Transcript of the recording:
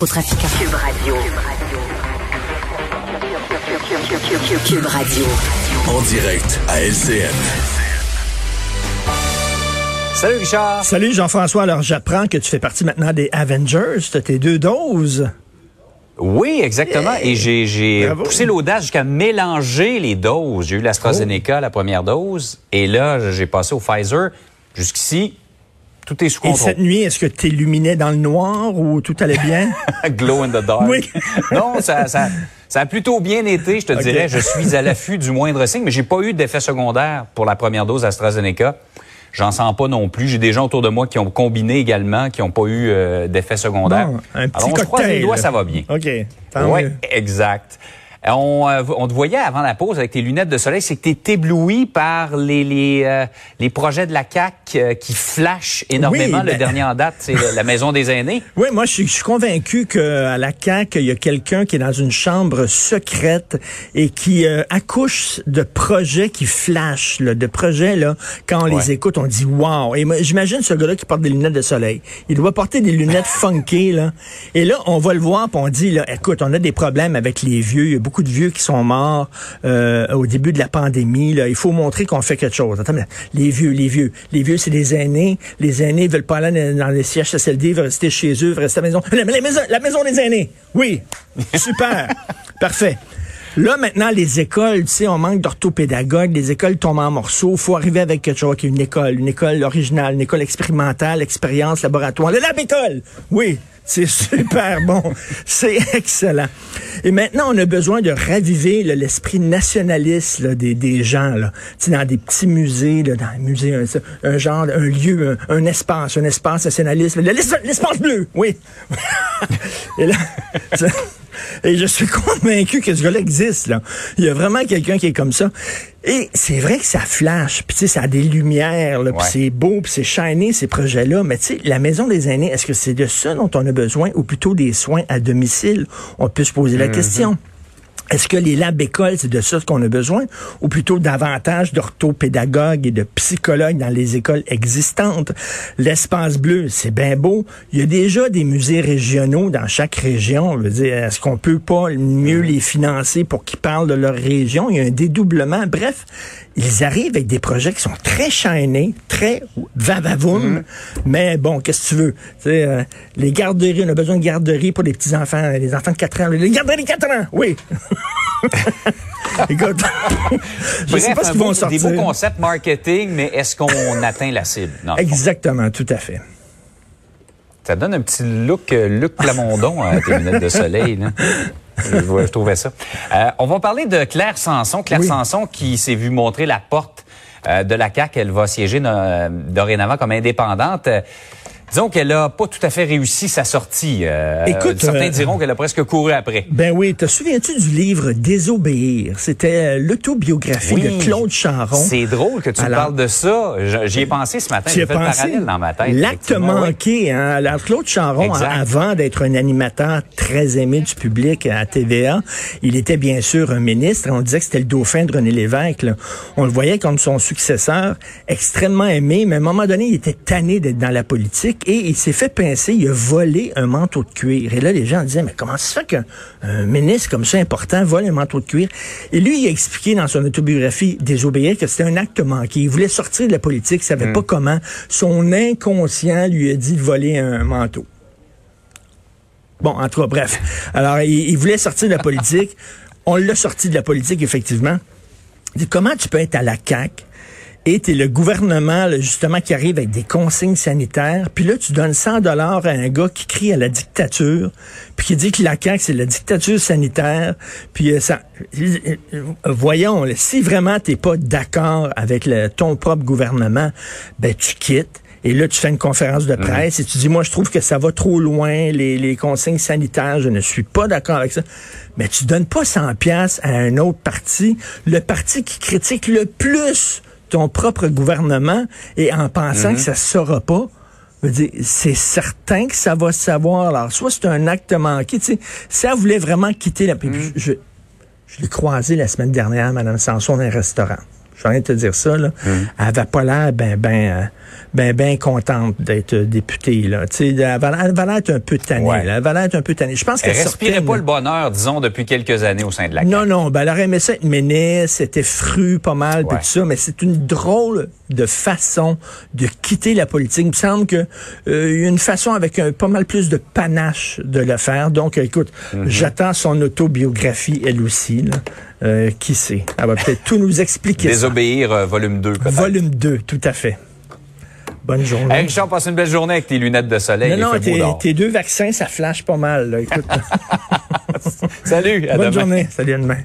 Au trafic. Cube Radio. Cube Radio. En direct à LCN. Salut Richard. Salut Jean-François. Alors j'apprends que tu fais partie maintenant des Avengers. Tu as tes deux doses. Oui, exactement. Et j'ai poussé l'audace jusqu'à mélanger les doses. J'ai eu l'AstraZeneca, la première dose, et là, j'ai passé au Pfizer. Jusqu'ici, tout est sous contrôle. Et cette nuit, est-ce que tu illuminais dans le noir ou tout allait bien? Glow in the dark. Oui. non, ça, ça, ça, a plutôt bien été, je te dirais. Je suis à l'affût du moindre signe, mais j'ai pas eu d'effet secondaire pour la première dose AstraZeneca. J'en sens pas non plus. J'ai des gens autour de moi qui ont combiné également, qui n'ont pas eu euh, d'effet secondaire. Bon, un petit Alors, on se croise les doigts, ça va bien. OK. Tant Oui, mieux. exact. Euh, On, euh, on te voyait avant la pause avec tes lunettes de soleil, c'est que tu es ébloui par les, les, euh, les projets de la CAQ euh, qui flashent énormément. Oui, ben- Le dernier en date, c'est la Maison des aînés. Oui, moi, je suis, je suis convaincu qu'à la CAQ, il y a quelqu'un qui est dans une chambre secrète et qui euh, accouche de projets qui flashent, là, de projets, là, quand on les écoute, on dit wow. Et j'imagine ce gars-là qui porte des lunettes de soleil. Il doit porter des lunettes funky, là. Et là, on va le voir, puis on dit, là, écoute, on a des problèmes avec les vieux. Beaucoup de vieux qui sont morts euh, au début de la pandémie. Là. Il faut montrer qu'on fait quelque chose. Attends, les vieux, les vieux. Les vieux, c'est des aînés. Les aînés veulent pas aller dans les sièges CHSLD, veulent rester chez eux, veulent rester à la maison. La, la maison, la maison des aînés. Oui. Super. Parfait. Là, maintenant, les écoles, tu sais, on manque d'orthopédagogues, les écoles tombent en morceaux. faut arriver avec quelque chose, qui est une école, une école originale, une école expérimentale, expérience, laboratoire. Le lab école! Oui, c'est super bon. C'est excellent. Et maintenant, on a besoin de raviver l'esprit nationaliste des, gens. Là. Dans des petits musées, dans un musée, un, genre, un lieu, un, espace, un espace nationaliste. Le- L'espace bleu, oui. Et là, et je suis convaincu que ce gars-là existe. Là. Il y a vraiment quelqu'un qui est comme ça. Et c'est vrai que ça flash, puis tu sais, ça a des lumières, là, puis Ouais. c'est beau, puis c'est shiny, ces projets-là. Mais tu sais, la maison des aînés, est-ce que c'est de ça dont on a besoin, ou plutôt des soins à domicile? On peut se poser la question. Est-ce que les labs écoles, c'est de ça qu'on a besoin, ou plutôt davantage d'orthopédagogues et de psychologues dans les écoles existantes? L'espace bleu, c'est bien beau. Il y a déjà des musées régionaux dans chaque région. Je veux dire, est-ce qu'on peut pas mieux les financer pour qu'ils parlent de leur région? Il y a un dédoublement. Bref, ils arrivent avec des projets qui sont très chaînés, très vavavoum. Mais bon, qu'est-ce que tu veux? Tu sais, euh, les garderies, on a besoin de garderies pour les petits-enfants, les enfants de 4 ans. Les garderies de 4 ans, oui. Écoute, je Bref, sais pas ce qu'ils vont sortir. Des beaux concepts marketing, mais est-ce qu'on atteint la cible? Non. Exactement, tout à fait. Ça donne un petit look euh, Luc Plamondon à tes lunettes de soleil. Là. Je, trouvais ça. Euh, on va parler de Claire Sanson. Claire Oui. Sanson qui s'est vue montrer la porte euh, de la CAQ. Elle va siéger euh, dorénavant comme indépendante. Disons qu'elle a pas tout à fait réussi sa sortie. Euh, Écoute, certains euh, diront qu'elle a presque couru après. Ben oui, te souviens-tu du livre Désobéir? C'était euh, l'autobiographie Oui. de Claude Charon. C'est drôle que tu Alors- parles de ça. J'y ai pensé ce matin. J'ai fait le pensé? parallèle dans ma tête. L'acte oui. manqué, hein? Alors, Claude Charon, Exact. avant d'être un animateur très aimé du public à TVA, il était bien sûr un ministre. On disait que c'était le dauphin de René Lévesque. là. On le voyait comme son successeur, extrêmement aimé, mais à un moment donné, il était tanné d'être dans la politique et il s'est fait pincer, il a volé un manteau de cuir. Et là, les gens disaient, mais comment ça se fait qu'un un ministre comme ça important vole un manteau de cuir? Et lui, il a expliqué dans son autobiographie Désobéir que c'était un acte manqué. Il voulait sortir de la politique, il savait pas comment. Son inconscient lui a dit de voler un manteau. Bon, en tout cas, bref. Alors, il, il voulait sortir de la politique. On l'a sorti de la politique, effectivement. Il dit, Comment tu peux être à la CAQ et tu le gouvernement, là, justement, qui arrive avec des consignes sanitaires, puis là, tu donnes 100 dollars à un gars qui crie à la dictature, puis qui dit que la CAQ, c'est la dictature sanitaire, puis euh, ça... euh, Voyons, là, si vraiment t'es pas d'accord avec le- ton propre gouvernement, ben tu quittes. Et là, tu fais une conférence de presse et tu dis, moi, je trouve que ça va trop loin, les, les consignes sanitaires, je ne suis pas d'accord avec ça. Mais tu donnes pas 100 pièces à un autre parti, le parti qui critique le plus ton propre gouvernement et en pensant que ça se saura pas. C'est certain que ça va se savoir. Alors, soit c'est un acte manqué. Tu sais, si elle voulait vraiment quitter la... puis Je, je l'ai croisé la semaine dernière, Mme Sanson, dans un restaurant. Je de te dire ça, là. Elle avait pas l'air ben, ben, euh, ben, ben contente d'être députée, là. Tu sais, elle avait l'air un peu tannée, Ouais. là. Elle avait l'air un peu tannée. Je pense Elle qu'elle respirait pas le bonheur, disons, depuis quelques années au sein de la Non, CAQ. non, ben, elle aurait aimé ça être ministre, c'était fru pas mal, puis tout ça, mais c'est une drôle de façon de quitter la politique. Il me semble que euh, il y a une façon avec un, pas mal plus de panache de le faire. Donc, euh, écoute, Mhm. j'attends son autobiographie, elle aussi. Là. Euh, qui sait? Elle va peut-être tout nous expliquer. Désobéir, euh, volume 2, peut-être. Volume 2, tout à fait. Bonne journée. Hey, Richard, passe une belle journée avec tes lunettes de soleil. non, non, tes, tes deux vaccins, ça flash pas mal. Là. Écoute, Salut, à bonne demain. journée. Salut, à demain.